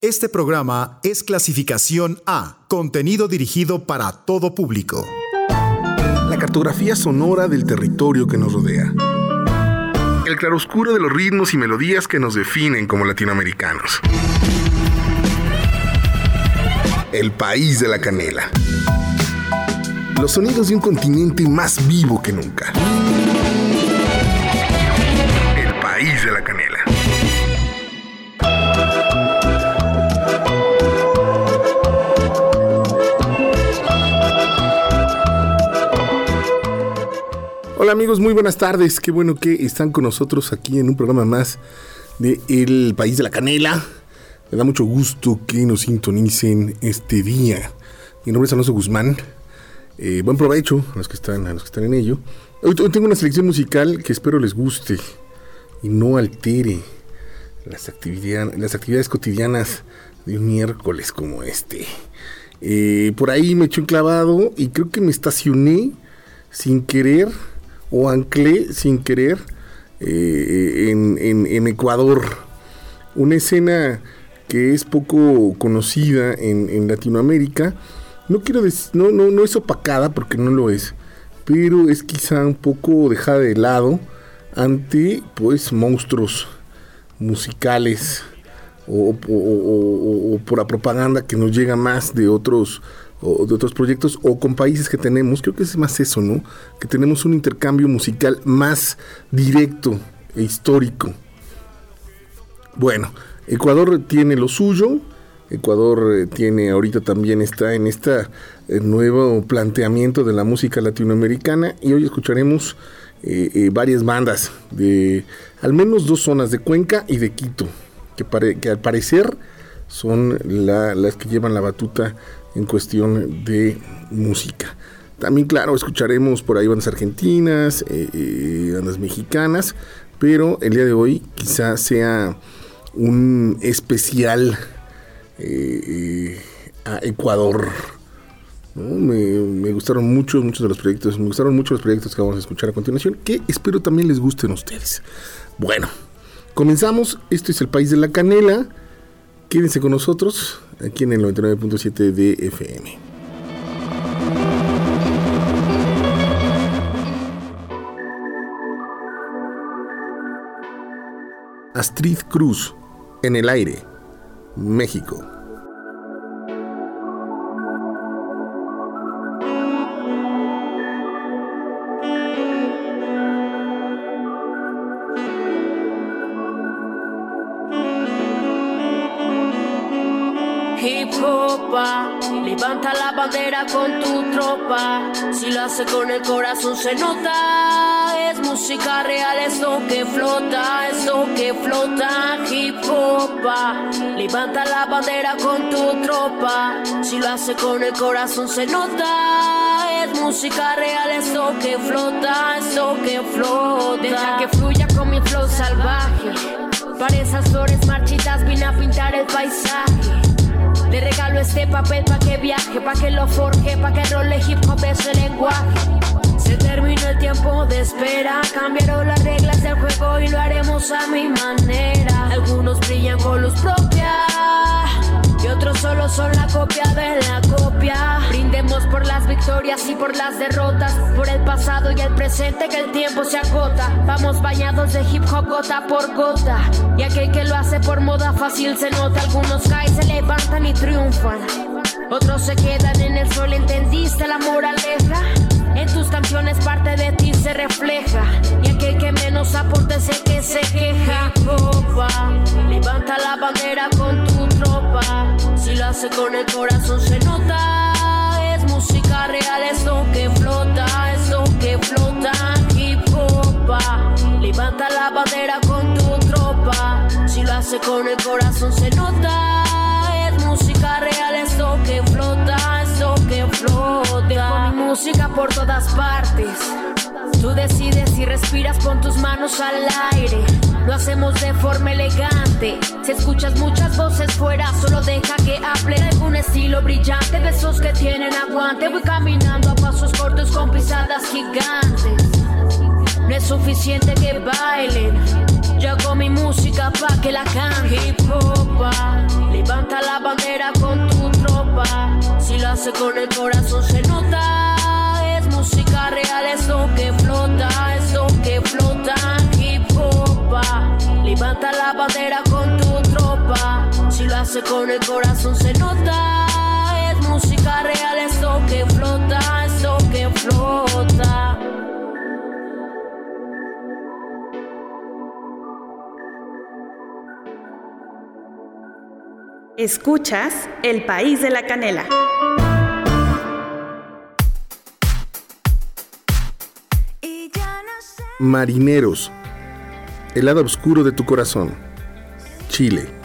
Este programa es clasificación A, contenido dirigido para todo público. La cartografía sonora del territorio que nos rodea. El claroscuro de los ritmos y melodías que nos definen como latinoamericanos. El país de la canela. Los sonidos de un continente más vivo que nunca. El país de la canela. Hola amigos, muy buenas tardes. Qué bueno que están con nosotros aquí en un programa más de El País de la Canela. Me da mucho gusto que nos sintonicen este día. Mi nombre es Alonso Guzmán. Eh, buen provecho a los que están, a los que están en ello. Hoy, tengo una selección musical que espero les guste y no altere las actividades cotidianas de un miércoles como este. Eh, por ahí me eché un clavado y creo que me estacioné sin querer o anclé sin querer eh, en, Ecuador. Una escena que es poco conocida en, Latinoamérica. No quiero decir, no, no, no es opacada porque no lo es, pero es quizá un poco dejada de lado ante pues monstruos musicales o, o, por la propaganda que nos llega más de otros o de otros proyectos o con países que tenemos, creo que es más eso, ¿no? Que tenemos un intercambio musical más directo e histórico. Bueno, Ecuador tiene lo suyo, Ecuador eh, tiene ahorita también está en este nuevo planteamiento de la música latinoamericana y hoy escucharemos eh, varias bandas de al menos dos zonas de Cuenca y de Quito, que, que al parecer son las que llevan la batuta en cuestión de música. También, claro, escucharemos por ahí bandas argentinas, eh, eh, bandas mexicanas, pero el día de hoy quizá sea un especial eh, a Ecuador. Me, gustaron mucho muchos de los proyectos, me gustaron mucho los proyectos que vamos a escuchar a continuación, que espero también les gusten a ustedes. Bueno, comenzamos. Esto es el país de la canela. Quédense con nosotros aquí en el 99.7 de FM. Astrid Cruz, en el aire, México. Con tu tropa. Si lo hace con el corazón se nota. Es música real, esto que flota, esto que flota. Hip hop. Levanta la bandera con tu tropa. Si lo hace con el corazón se nota. Es música real, esto que flota, esto que flota. Deja que fluya con mi flow salvaje. Para esas flores marchitas vine a pintar papel pa' que viaje, pa' que lo forje, pa' que role hip hop ese lenguaje. Se terminó el tiempo de espera, cambiaron las reglas del juego y lo haremos a mi manera. Algunos brillan con luz propia otros solo son la copia de la copia. Brindemos por las victorias y por las derrotas, por el pasado y el presente que el tiempo se agota. Vamos bañados de hip hop gota por gota. Y aquel que lo hace por moda fácil se nota. Algunos caen, se levantan y triunfan. Otros se quedan en el sol, ¿entendiste la moraleja? En tus canciones parte de ti se refleja. Y aquel que menos aporta es el que se queja. Copa, levanta la bandera con tu tropa. Si lo hace con el corazón se nota. Es música real, esto que flota, esto que flota. Hip levanta la bandera con tu tropa. Si lo hace con el corazón se nota. Es música real, esto que flota, que flota. mi música por todas partes. Tú decides si respiras con tus manos al aire. Lo hacemos de forma elegante. Si escuchas muchas voces fuera, solo deja que hable algún estilo brillante de esos que tienen aguante. Voy caminando a pasos cortos con pisadas gigantes. No es suficiente que bailen. Yo hago mi música pa' que la can hip hop. Levanta la bandera con tu hace con el corazón se nota. Es música real, eso que flota, eso que flota. Hip hop. Levanta la bandera con tu tropa. Si lo hace con el corazón se nota. Es música real, eso que flota, eso que flota. Escuchas El País de la Canela. Marineros. El lado oscuro de tu corazón. Chile.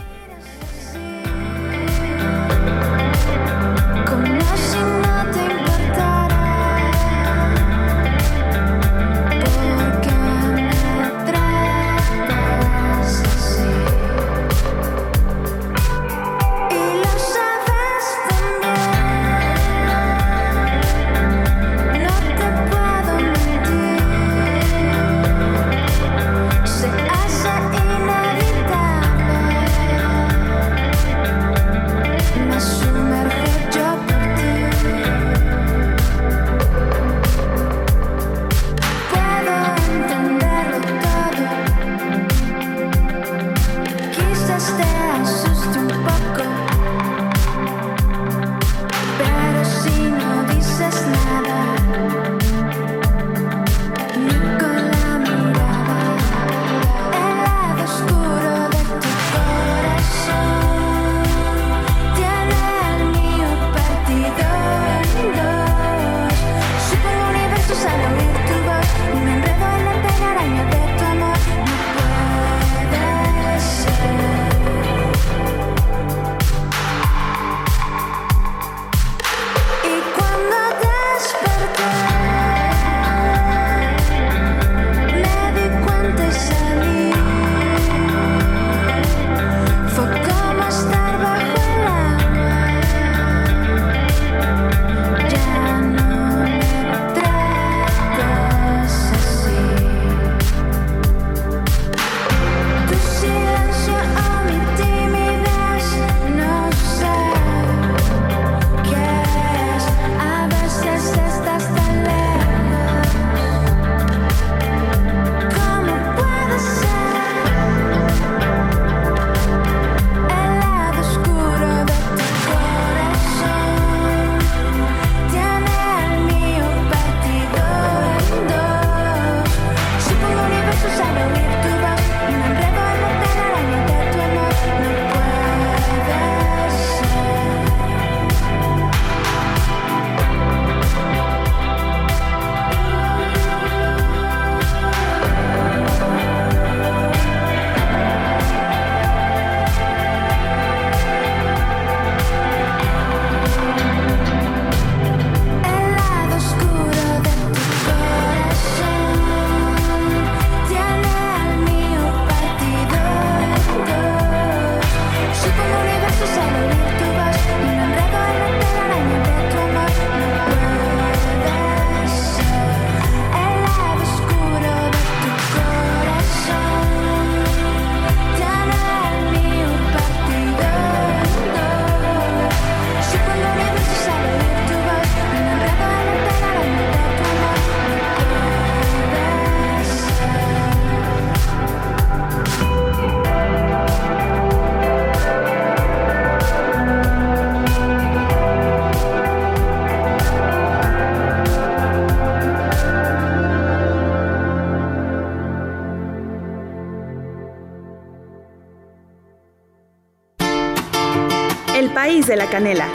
De la canela.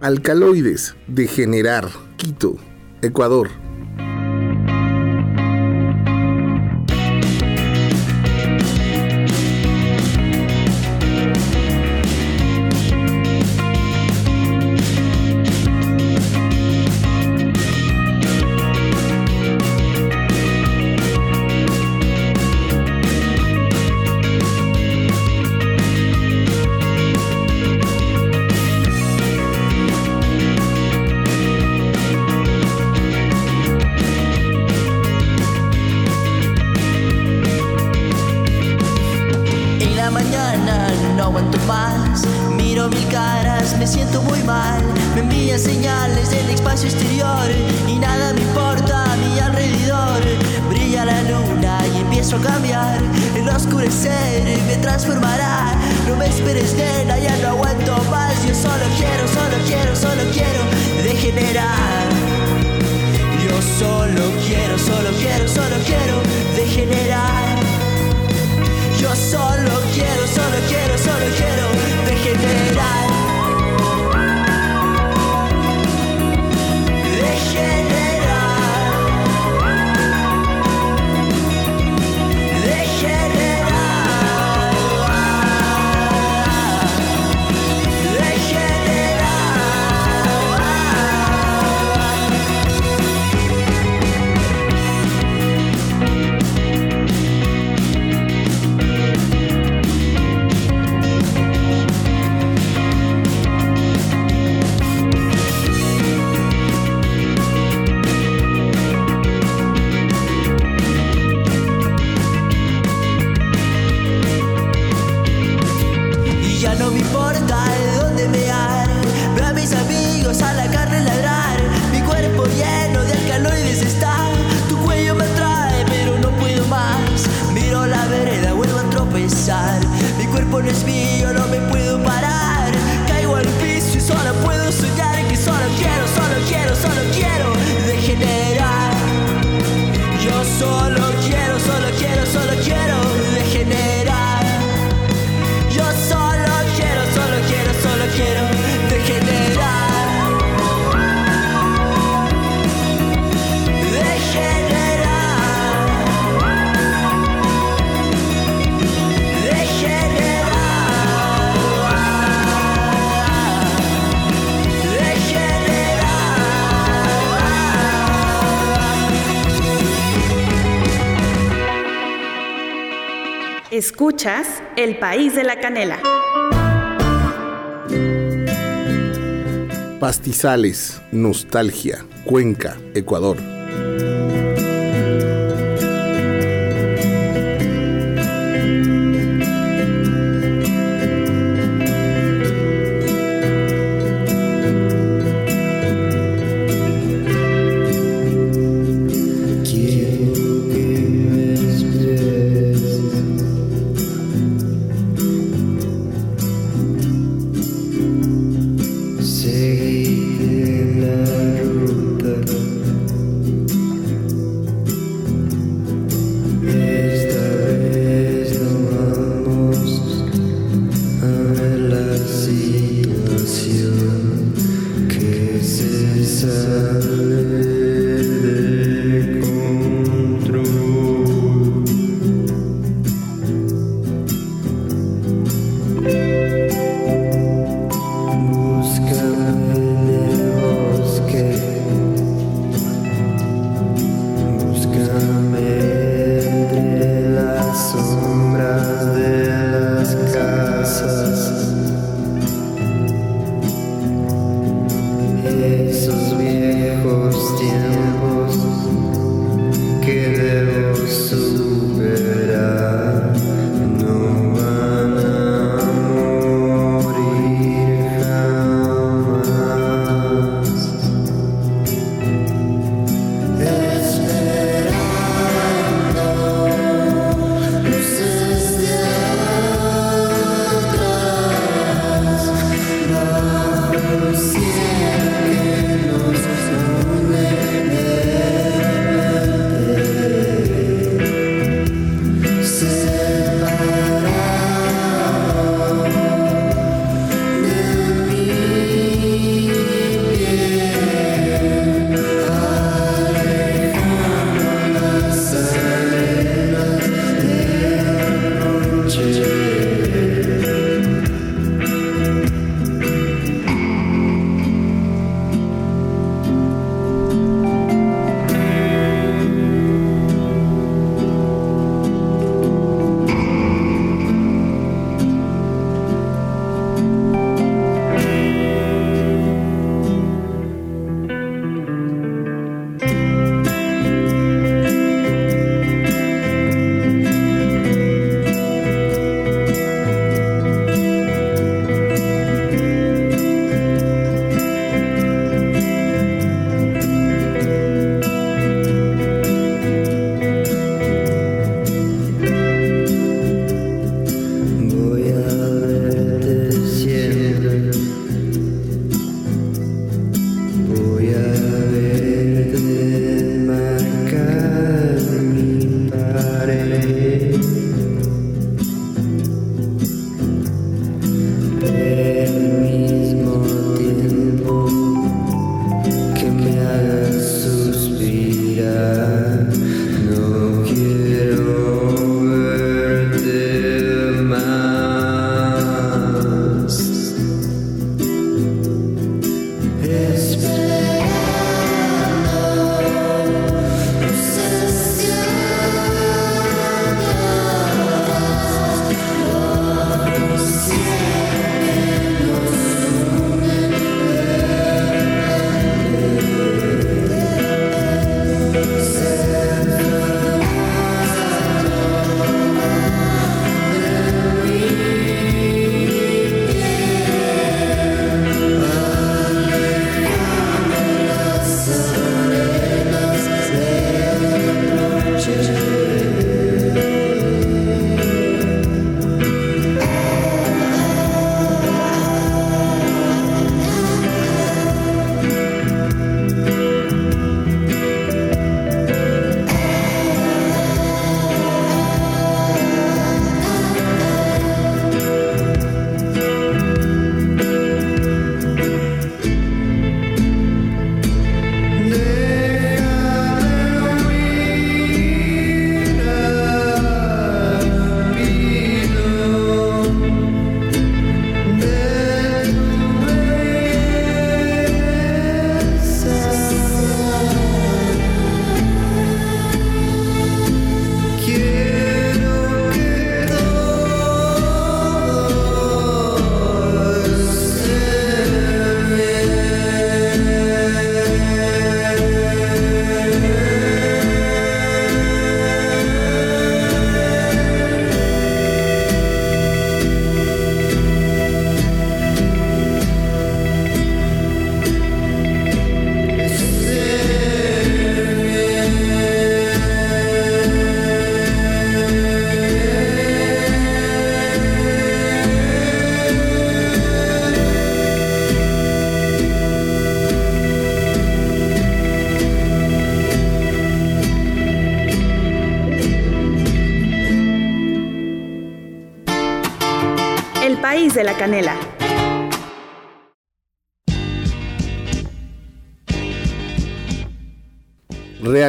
Alcaloides, degenerar, Quito, Ecuador. Escuchas El País de la Canela. Pastizales, Nostalgia, Cuenca, Ecuador.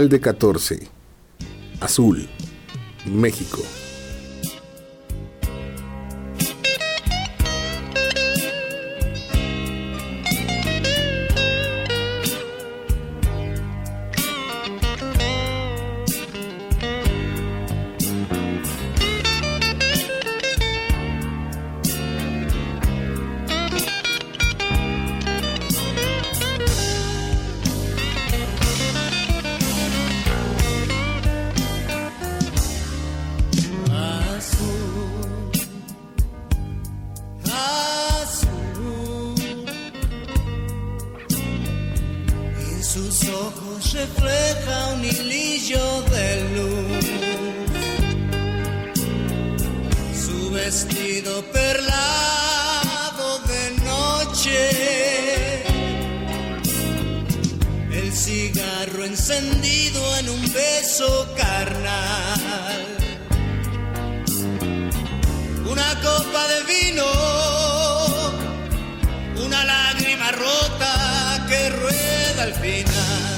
Alcalde 14, Azul, México. encendido en un beso carnal. Una copa de vino, una lágrima rota que rueda al final.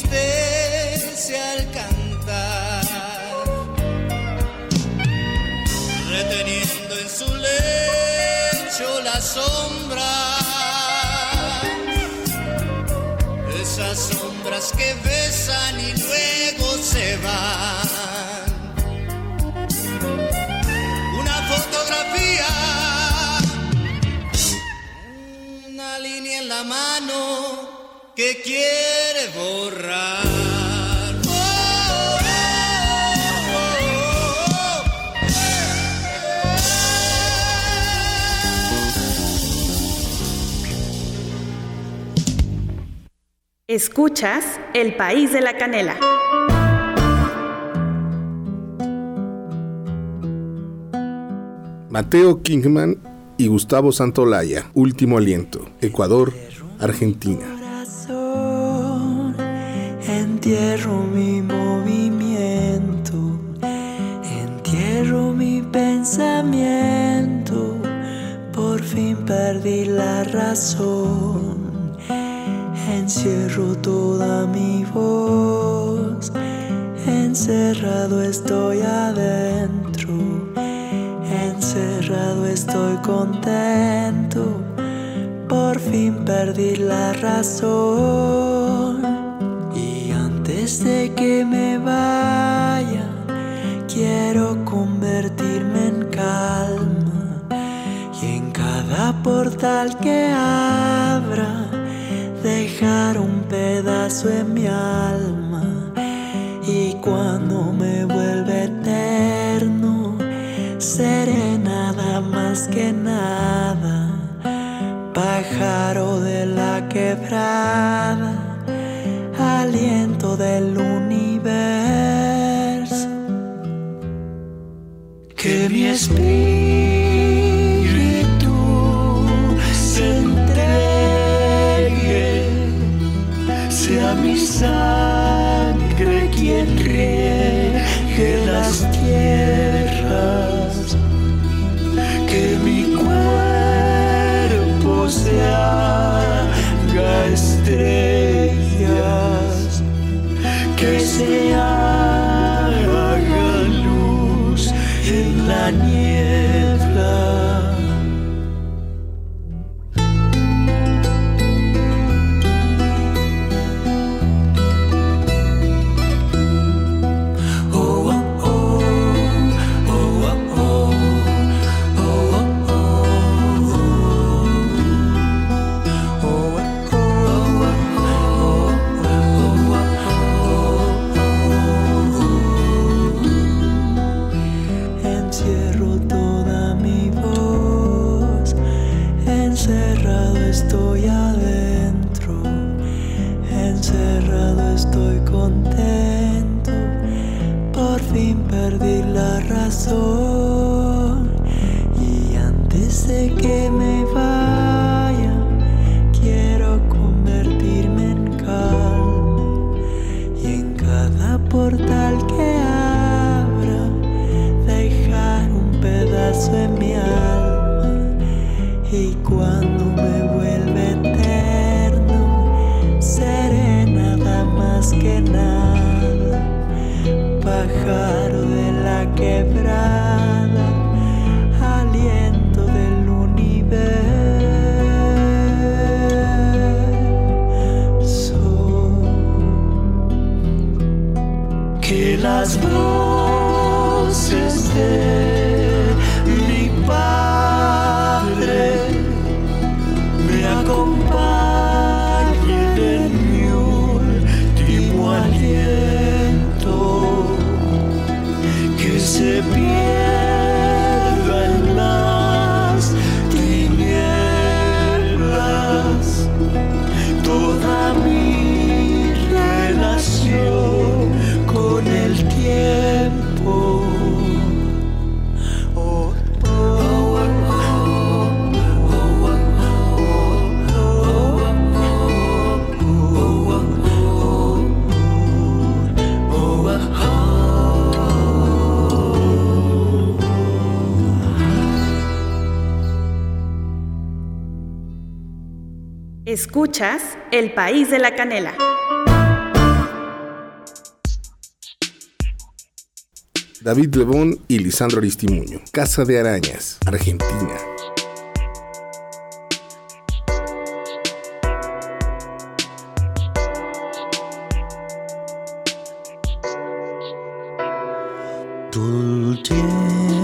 entristece al cantar, reteniendo en su lecho la sombra, esas sombras que besan y luego se van. Una fotografía, una línea en la mano que quiere borrar. Oh, oh, oh, Escuchas El País de la Canela. Mateo Kingman y Gustavo Santolaya, Último Aliento, Ecuador, Argentina. Entierro mi movimiento, entierro mi pensamiento, por fin perdí la razón, encierro toda mi voz, encerrado estoy adentro, encerrado estoy contento por fin perdí la razón. Y antes de que me vaya, quiero convertirme en calma. Y en cada portal que abra, dejar un pedazo en mi alma. Y cuando me vuelve eterno, seré nada más que nada pájaro de la quebrada, del universo. Que mi espíritu País de la Canela. David Lebón y Lisandro Aristimuño, Casa de Arañas, Argentina. Todo el tiempo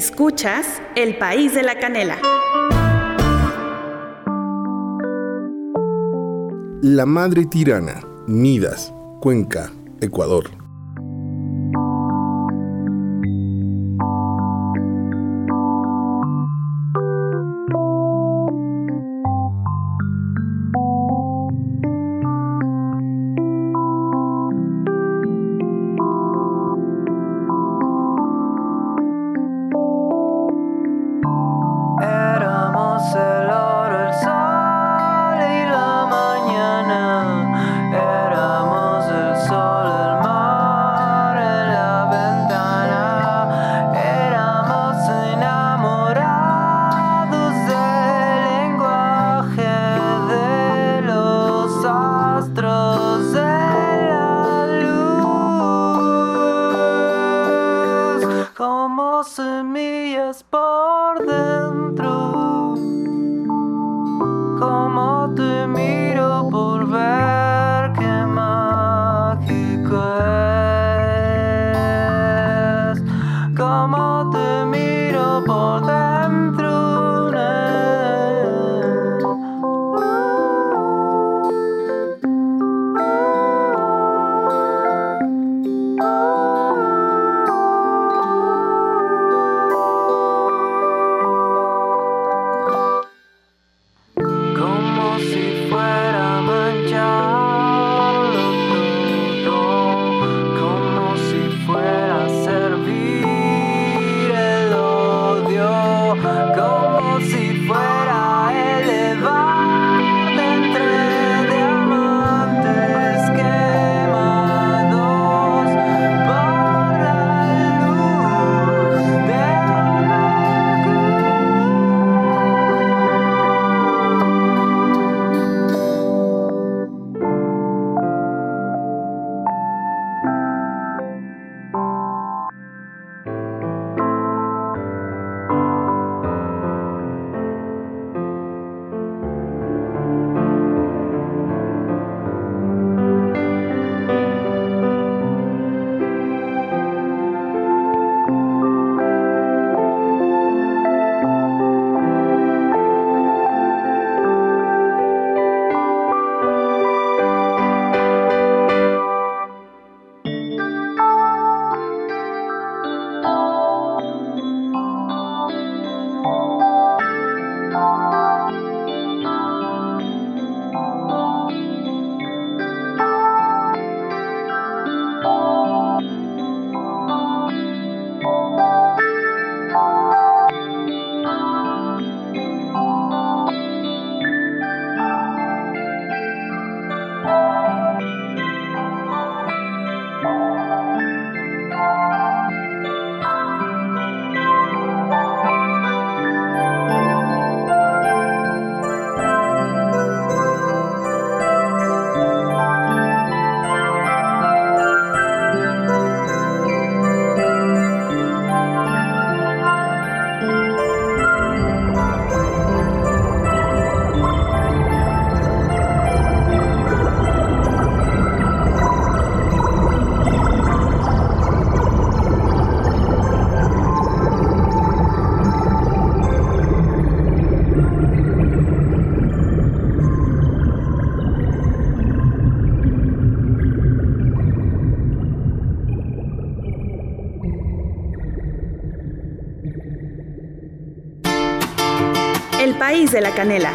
Escuchas El País de la Canela. La Madre Tirana, Nidas, Cuenca, Ecuador. canela.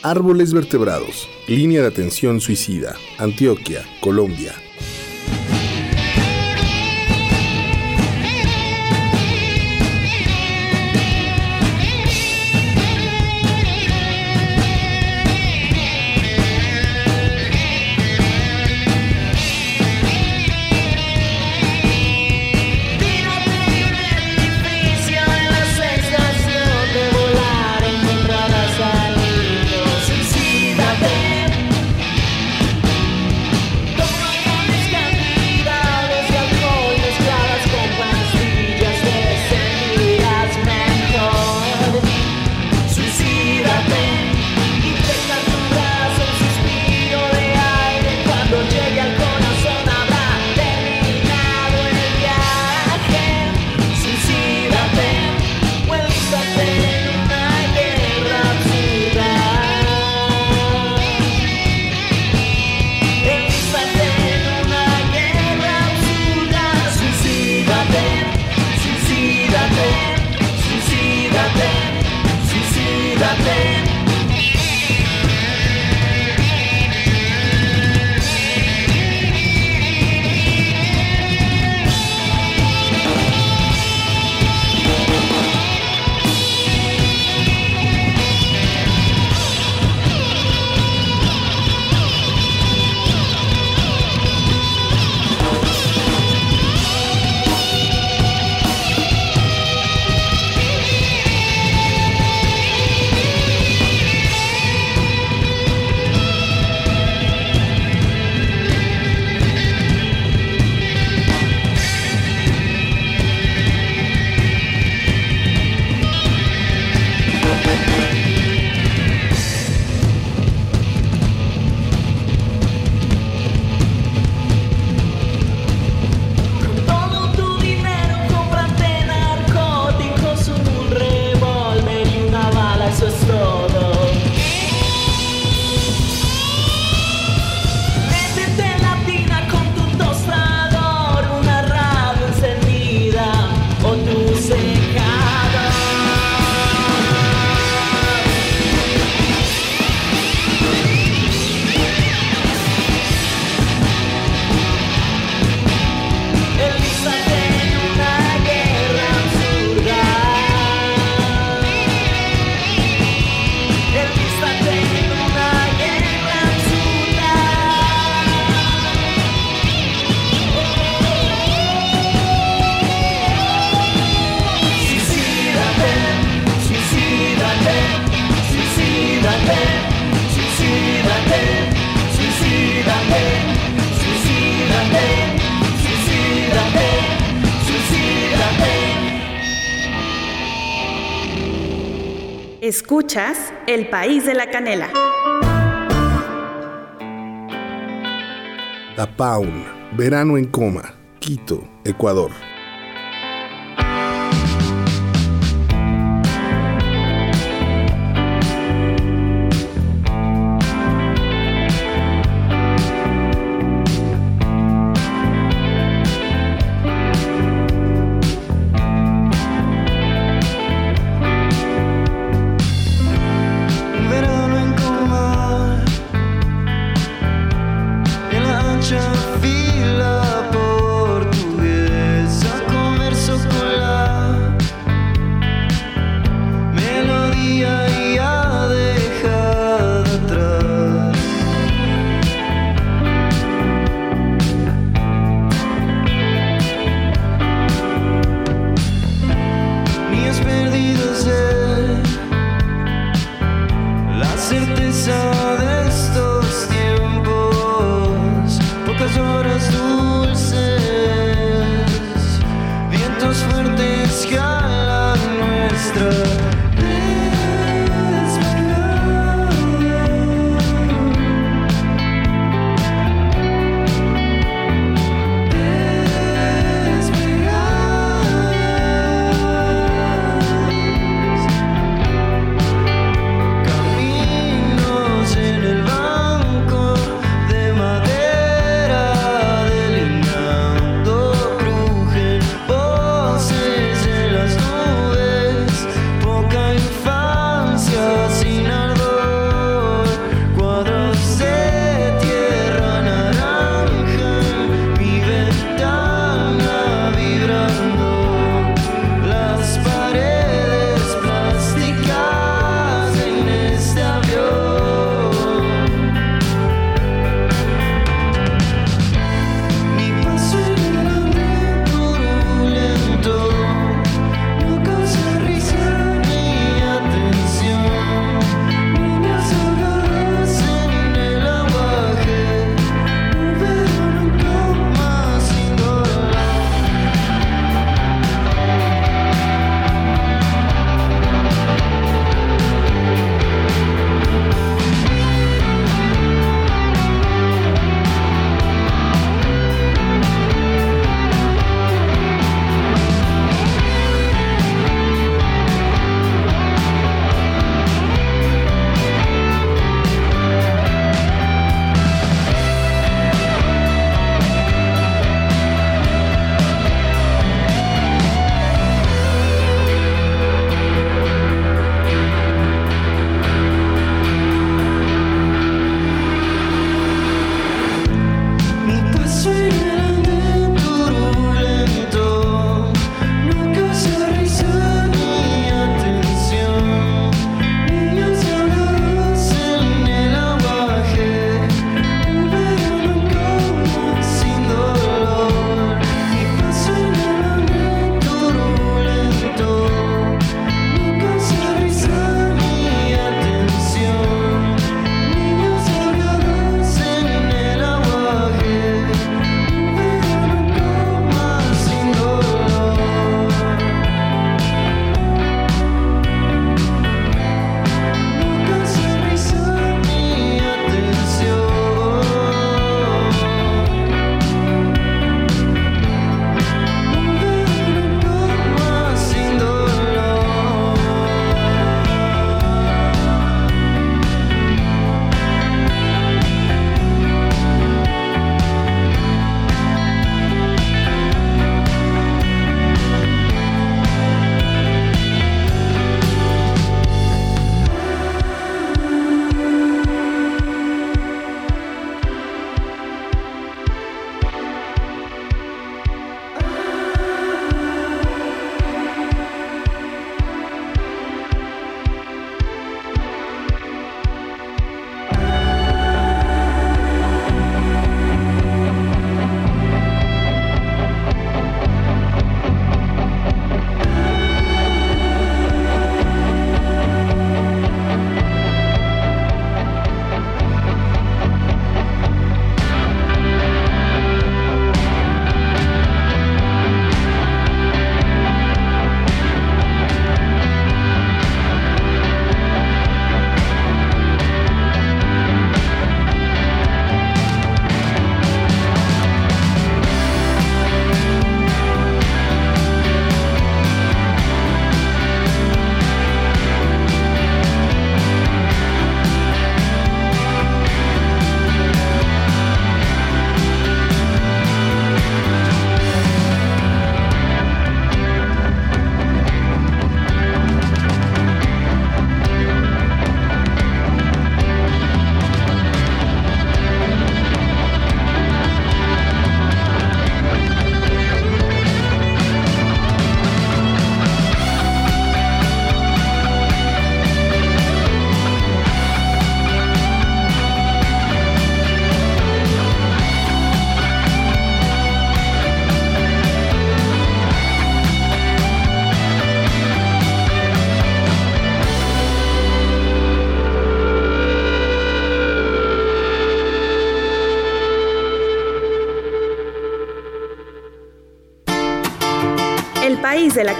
Árboles vertebrados. Línea de atención suicida. Antioquia, Colombia, Escuchas El País de la Canela. La Paun, verano en coma, Quito, Ecuador.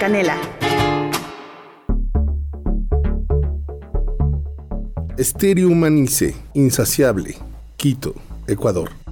Canela. Estéreo Insaciable, Quito, Ecuador.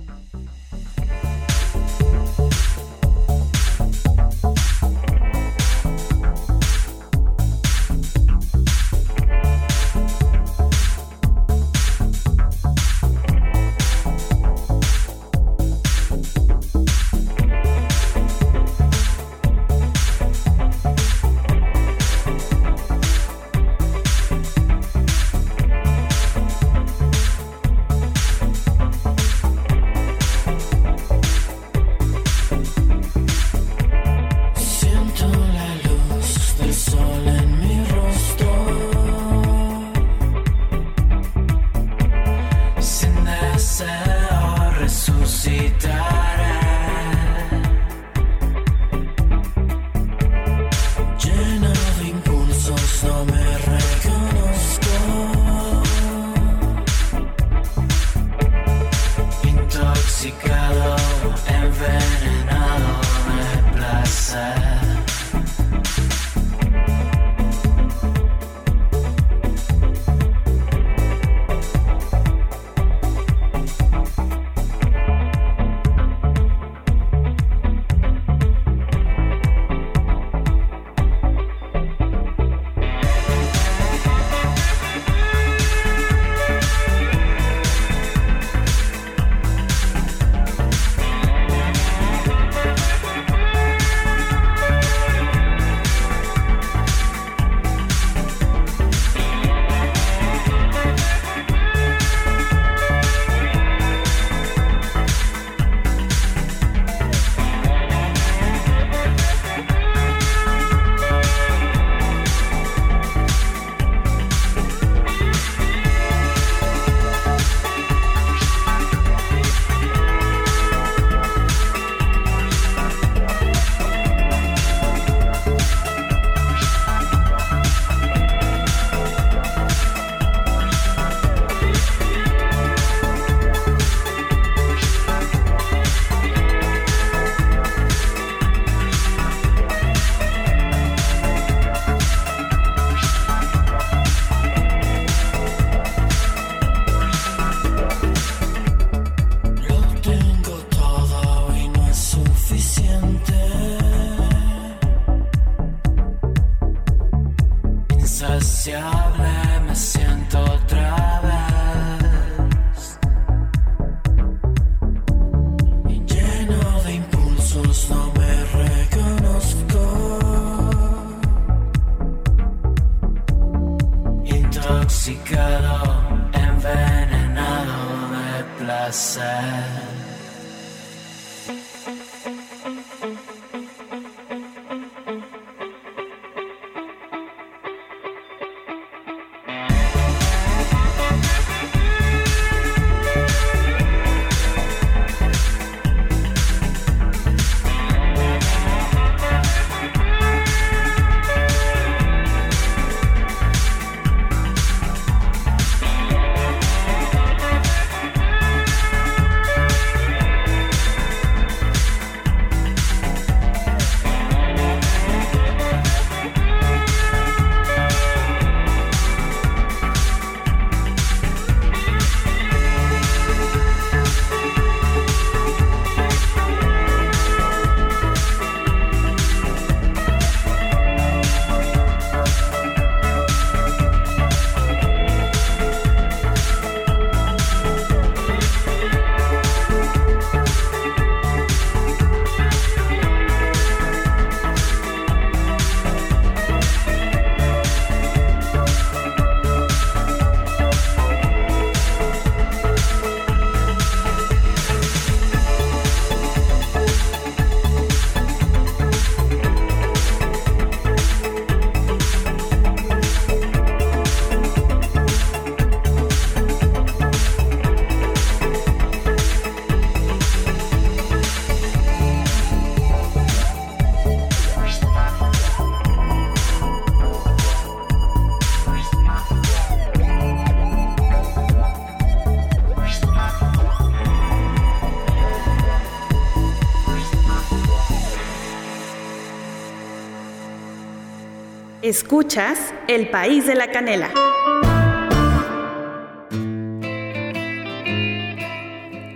Escuchas El País de la Canela.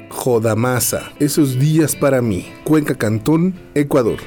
Jodamasa, esos días para mí, Cuenca Cantón, Ecuador.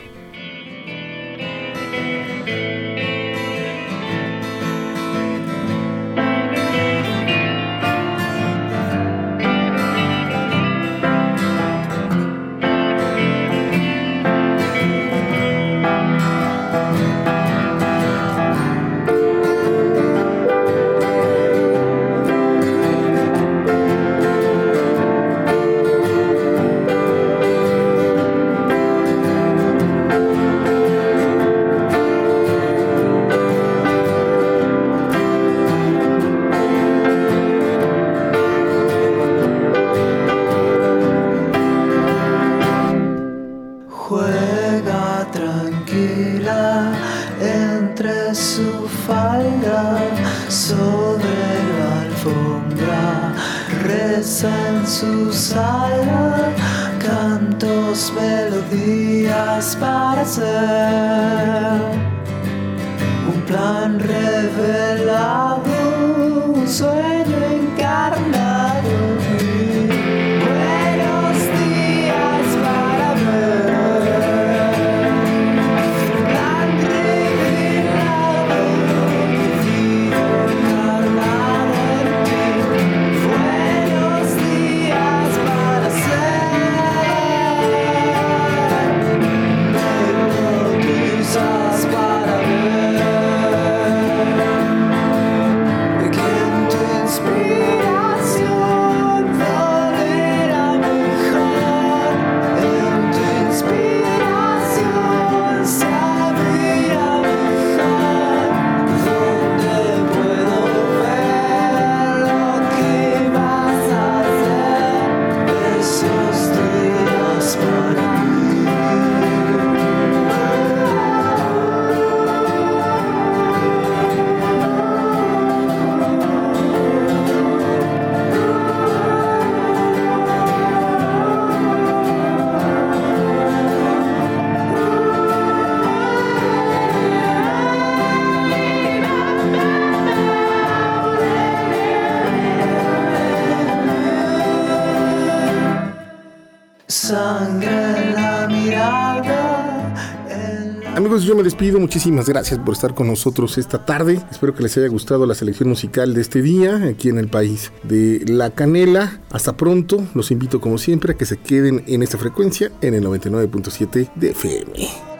me despido. Muchísimas gracias por estar con nosotros esta tarde. Espero que les haya gustado la selección musical de este día aquí en el país de La Canela. Hasta pronto. Los invito como siempre a que se queden en esta frecuencia en el 99.7 de FM.